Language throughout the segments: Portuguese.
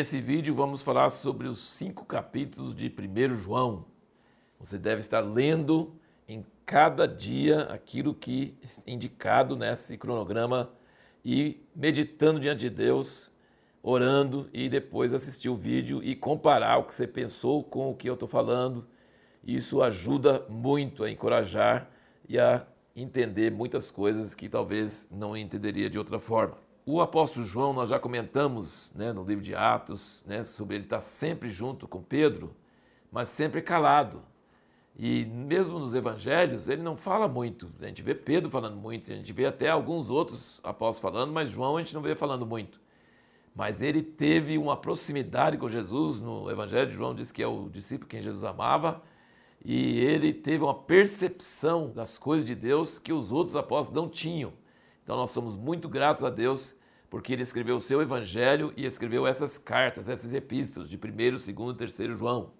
Nesse vídeo vamos falar sobre os cinco capítulos de 1 João. Você deve estar lendo em cada dia aquilo que é indicado nesse cronograma e meditando diante de Deus, orando e depois assistir o vídeo e comparar o que você pensou com o que eu estou falando. Isso ajuda muito a encorajar e a entender muitas coisas que talvez não entenderia de outra forma. O apóstolo João, nós já comentamos né, no livro de Atos, né, sobre ele estar sempre junto com Pedro, mas sempre calado. E mesmo nos evangelhos, ele não fala muito. A gente vê Pedro falando muito, a gente vê até alguns outros apóstolos falando, mas João a gente não vê falando muito. Mas ele teve uma proximidade com Jesus, no evangelho João diz que é o discípulo quem Jesus amava, e ele teve uma percepção das coisas de Deus que os outros apóstolos não tinham. Então nós somos muito gratos a Deus porque ele escreveu o seu evangelho e escreveu essas cartas, essas epístolas de 1, 2 e 3 João.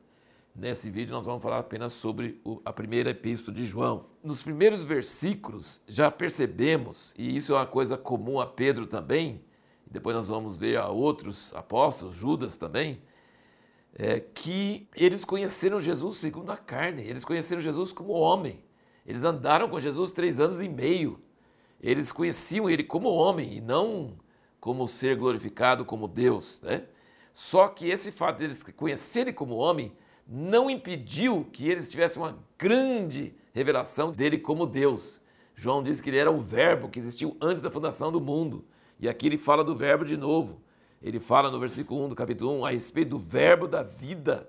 Nesse vídeo nós vamos falar apenas sobre a primeira epístola de João. Nos primeiros versículos já percebemos, e isso é uma coisa comum a Pedro também, depois nós vamos ver a outros apóstolos, Judas também, é, que eles conheceram Jesus segundo a carne, eles conheceram Jesus como homem. Eles andaram com Jesus três anos e meio. Eles conheciam ele como homem e não como ser glorificado como Deus. Né? Só que esse fato deles conhecerem como homem não impediu que eles tivessem uma grande revelação dele como Deus. João diz que ele era o Verbo que existiu antes da fundação do mundo. E aqui ele fala do Verbo de novo. Ele fala no versículo 1 do capítulo 1 a respeito do Verbo da vida.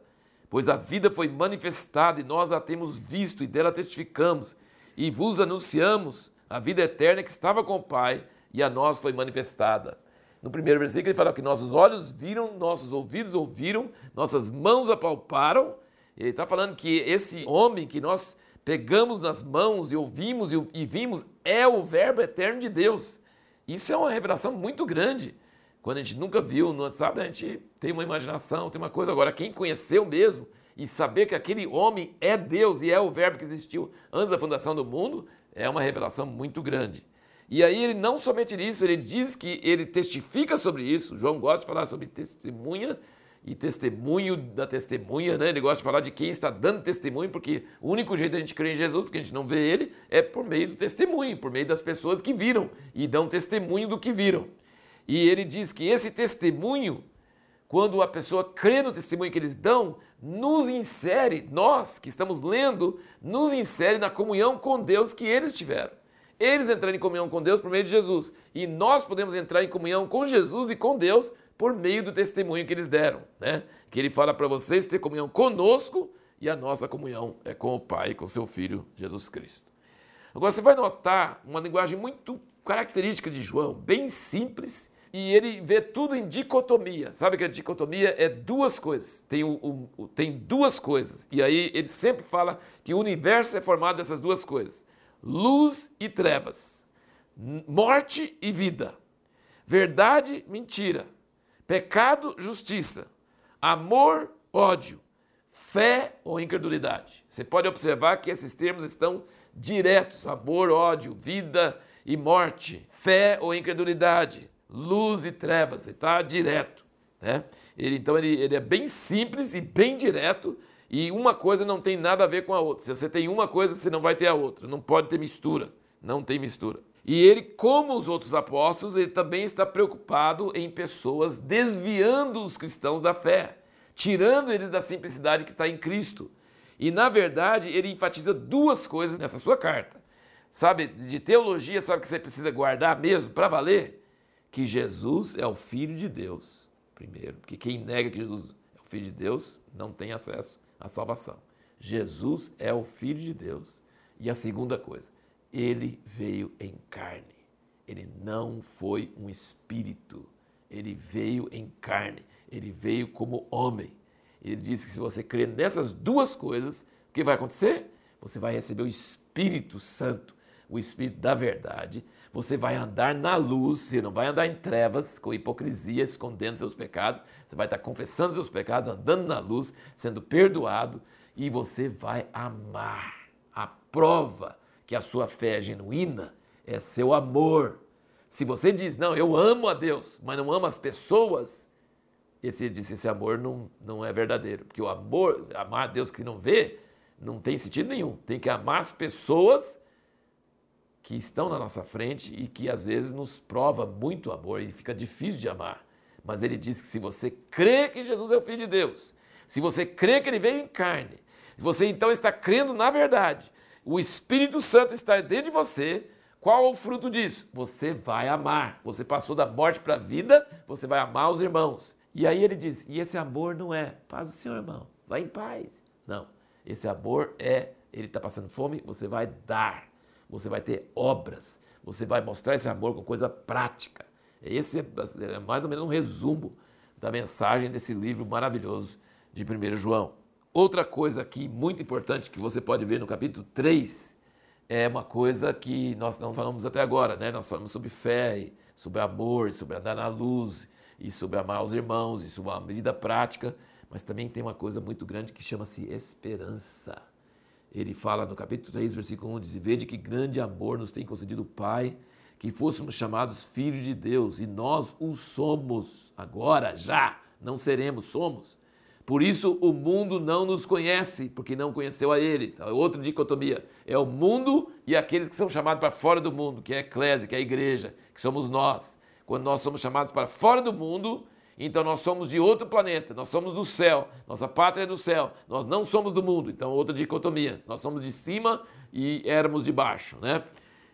Pois a vida foi manifestada e nós a temos visto e dela testificamos. E vos anunciamos a vida eterna que estava com o Pai e a nós foi manifestada. No primeiro versículo ele fala que nossos olhos viram, nossos ouvidos ouviram, nossas mãos apalparam. Ele está falando que esse homem que nós pegamos nas mãos e ouvimos e vimos é o Verbo eterno de Deus. Isso é uma revelação muito grande. Quando a gente nunca viu, não sabe, a gente tem uma imaginação, tem uma coisa. Agora, quem conheceu mesmo e saber que aquele homem é Deus e é o Verbo que existiu antes da fundação do mundo, é uma revelação muito grande. E aí ele não somente isso, ele diz que ele testifica sobre isso. João gosta de falar sobre testemunha e testemunho da testemunha, né? Ele gosta de falar de quem está dando testemunho, porque o único jeito da gente crer em Jesus, porque a gente não vê ele, é por meio do testemunho, por meio das pessoas que viram e dão testemunho do que viram. E ele diz que esse testemunho, quando a pessoa crê no testemunho que eles dão, nos insere, nós que estamos lendo, nos insere na comunhão com Deus que eles tiveram eles entrarem em comunhão com Deus por meio de Jesus. E nós podemos entrar em comunhão com Jesus e com Deus por meio do testemunho que eles deram. Né? Que ele fala para vocês ter comunhão conosco e a nossa comunhão é com o Pai, com seu Filho Jesus Cristo. Agora você vai notar uma linguagem muito característica de João, bem simples, e ele vê tudo em dicotomia. Sabe que a dicotomia é duas coisas, tem, o, o, tem duas coisas. E aí ele sempre fala que o universo é formado dessas duas coisas luz e trevas, morte e vida, verdade, mentira, pecado, justiça, amor, ódio, fé ou incredulidade. Você pode observar que esses termos estão diretos: amor, ódio, vida e morte, fé ou incredulidade, luz e trevas, está direto. Né? Ele, então ele, ele é bem simples e bem direto e uma coisa não tem nada a ver com a outra. Se você tem uma coisa, você não vai ter a outra. Não pode ter mistura. Não tem mistura. E ele, como os outros apóstolos, ele também está preocupado em pessoas desviando os cristãos da fé, tirando eles da simplicidade que está em Cristo. E na verdade, ele enfatiza duas coisas nessa sua carta. Sabe, de teologia, sabe que você precisa guardar mesmo para valer? Que Jesus é o Filho de Deus, primeiro. Porque quem nega que Jesus é o Filho de Deus não tem acesso a salvação. Jesus é o Filho de Deus. E a segunda coisa, ele veio em carne. Ele não foi um espírito. Ele veio em carne. Ele veio como homem. Ele disse que se você crer nessas duas coisas, o que vai acontecer? Você vai receber o Espírito Santo, o Espírito da verdade. Você vai andar na luz, você não vai andar em trevas, com hipocrisia, escondendo seus pecados. Você vai estar confessando seus pecados, andando na luz, sendo perdoado, e você vai amar. A prova que a sua fé é genuína é seu amor. Se você diz, não, eu amo a Deus, mas não amo as pessoas, esse esse amor não, não é verdadeiro, porque o amor, amar a Deus que não vê, não tem sentido nenhum. Tem que amar as pessoas que estão na nossa frente e que às vezes nos prova muito amor e fica difícil de amar. Mas ele diz que se você crê que Jesus é o Filho de Deus, se você crê que ele veio em carne, você então está crendo na verdade, o Espírito Santo está dentro de você, qual é o fruto disso? Você vai amar. Você passou da morte para a vida, você vai amar os irmãos. E aí ele diz: e esse amor não é paz do Senhor, irmão, vai em paz. Não. Esse amor é, ele está passando fome, você vai dar você vai ter obras, você vai mostrar esse amor com coisa prática. Esse é, é mais ou menos um resumo da mensagem desse livro maravilhoso de 1 João. Outra coisa aqui muito importante que você pode ver no capítulo 3 é uma coisa que nós não falamos até agora, né? Nós falamos sobre fé, sobre amor, sobre andar na luz, e sobre amar os irmãos, e sobre uma vida prática, mas também tem uma coisa muito grande que chama-se esperança ele fala no capítulo 3, versículo 1, diz, Vede que grande amor nos tem concedido o Pai, que fôssemos chamados filhos de Deus, e nós o somos, agora, já, não seremos, somos. Por isso o mundo não nos conhece, porque não conheceu a Ele. Então, é outra dicotomia. É o mundo e aqueles que são chamados para fora do mundo, que é a eclésia, que é a igreja, que somos nós. Quando nós somos chamados para fora do mundo, então nós somos de outro planeta, nós somos do céu, nossa pátria é do céu, nós não somos do mundo. Então, outra dicotomia, nós somos de cima e éramos de baixo, né?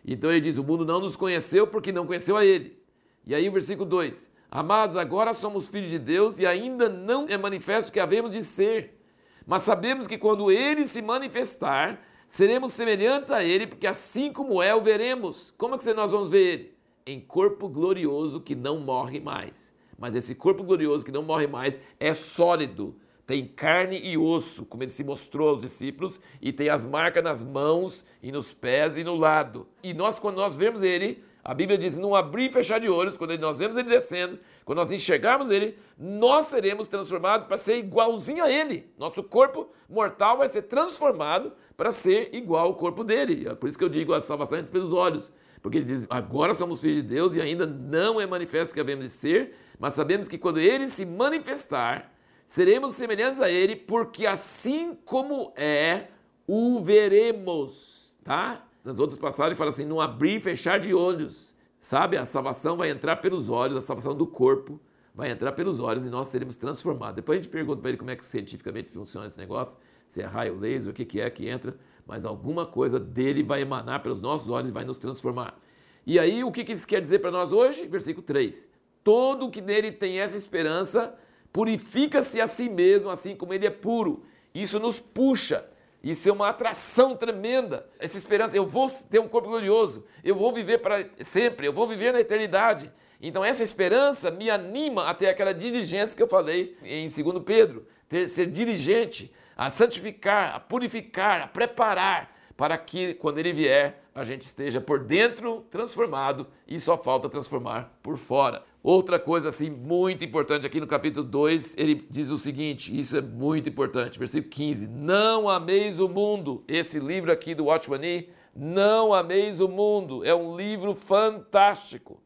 Então ele diz: o mundo não nos conheceu porque não conheceu a ele. E aí o versículo 2: Amados, agora somos filhos de Deus e ainda não é manifesto que havemos de ser. Mas sabemos que quando ele se manifestar, seremos semelhantes a ele, porque assim como é, o veremos. Como é que nós vamos ver ele? Em corpo glorioso que não morre mais mas esse corpo glorioso que não morre mais é sólido, tem carne e osso, como ele se mostrou aos discípulos, e tem as marcas nas mãos e nos pés e no lado. E nós, quando nós vemos ele, a Bíblia diz: não abrir e fechar de olhos, quando nós vemos ele descendo, quando nós enxergarmos ele, nós seremos transformados para ser igualzinho a ele. Nosso corpo mortal vai ser transformado para ser igual ao corpo dele. É por isso que eu digo a salvação entre pelos olhos. Porque ele diz: agora somos filhos de Deus e ainda não é manifesto que havemos de ser, mas sabemos que quando ele se manifestar, seremos semelhantes a ele, porque assim como é, o veremos. Tá? Nas outras passagens fala assim: não abrir e fechar de olhos. Sabe? A salvação vai entrar pelos olhos, a salvação do corpo vai entrar pelos olhos e nós seremos transformados. Depois a gente pergunta para ele como é que cientificamente funciona esse negócio, se é raio laser, o que, que é que entra, mas alguma coisa dele vai emanar pelos nossos olhos e vai nos transformar. E aí, o que, que isso quer dizer para nós hoje? Versículo 3. Todo que nele tem essa esperança purifica-se a si mesmo, assim como ele é puro. Isso nos puxa. Isso é uma atração tremenda. Essa esperança, eu vou ter um corpo glorioso, eu vou viver para sempre, eu vou viver na eternidade. Então essa esperança me anima até aquela diligência que eu falei em 2 Pedro, ter, ser dirigente, a santificar, a purificar, a preparar para que quando ele vier a gente esteja por dentro transformado e só falta transformar por fora. Outra coisa assim muito importante aqui no capítulo 2, ele diz o seguinte, isso é muito importante, versículo 15: "Não ameis o mundo". Esse livro aqui do Watchman Nee, Não ameis o mundo, é um livro fantástico.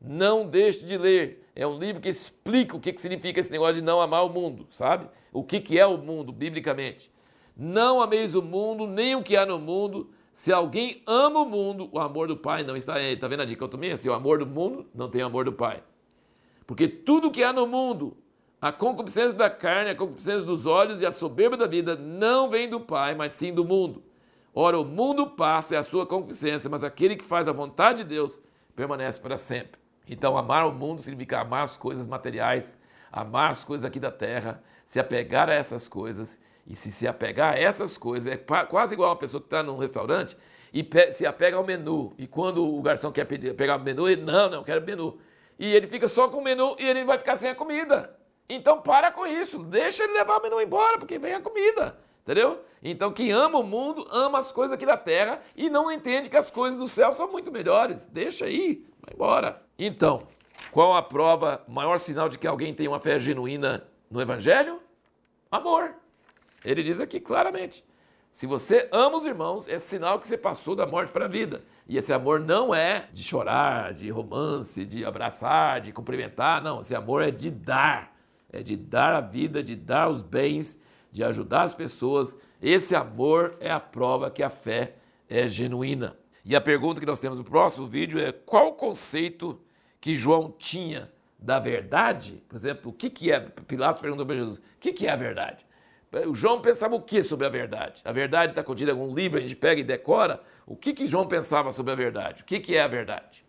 Não deixe de ler. É um livro que explica o que, significa esse negócio de não amar o mundo, sabe? O que, que é o mundo, biblicamente. Não ameis o mundo, nem o que há no mundo. Se alguém ama o mundo, o amor do Pai não está nele. Está vendo a dicotomia? Se o amor do mundo não tem o amor do Pai. Porque tudo que há no mundo, a concupiscência da carne, a concupiscência dos olhos e a soberba da vida não vem do Pai, mas sim do mundo. Ora, o mundo passa é a sua concupiscência, mas aquele que faz a vontade de Deus permanece para sempre. Então, amar o mundo significa amar as coisas materiais, amar as coisas aqui da terra, se apegar a essas coisas. E se se apegar a essas coisas, é quase igual uma pessoa que está num restaurante e se apega ao menu. E quando o garçom quer pedir, pegar o menu, ele, não, não, quero menu. E ele fica só com o menu e ele vai ficar sem a comida. Então para com isso, deixa ele levar o menu embora, porque vem a comida. Entendeu? Então, quem ama o mundo, ama as coisas aqui da terra e não entende que as coisas do céu são muito melhores. Deixa aí, vai embora. Então, qual a prova, maior sinal de que alguém tem uma fé genuína no Evangelho? Amor. Ele diz aqui claramente. Se você ama os irmãos, é sinal que você passou da morte para a vida. E esse amor não é de chorar, de romance, de abraçar, de cumprimentar. Não, esse amor é de dar. é de dar a vida, de dar os bens, de ajudar as pessoas. Esse amor é a prova que a fé é genuína. E a pergunta que nós temos no próximo vídeo é qual o conceito que João tinha da verdade? Por exemplo, o que, que é? Pilatos perguntou para Jesus: o que, que é a verdade? O João pensava o que sobre a verdade? A verdade está contida em algum livro, a gente pega e decora. O que, que João pensava sobre a verdade? O que, que é a verdade?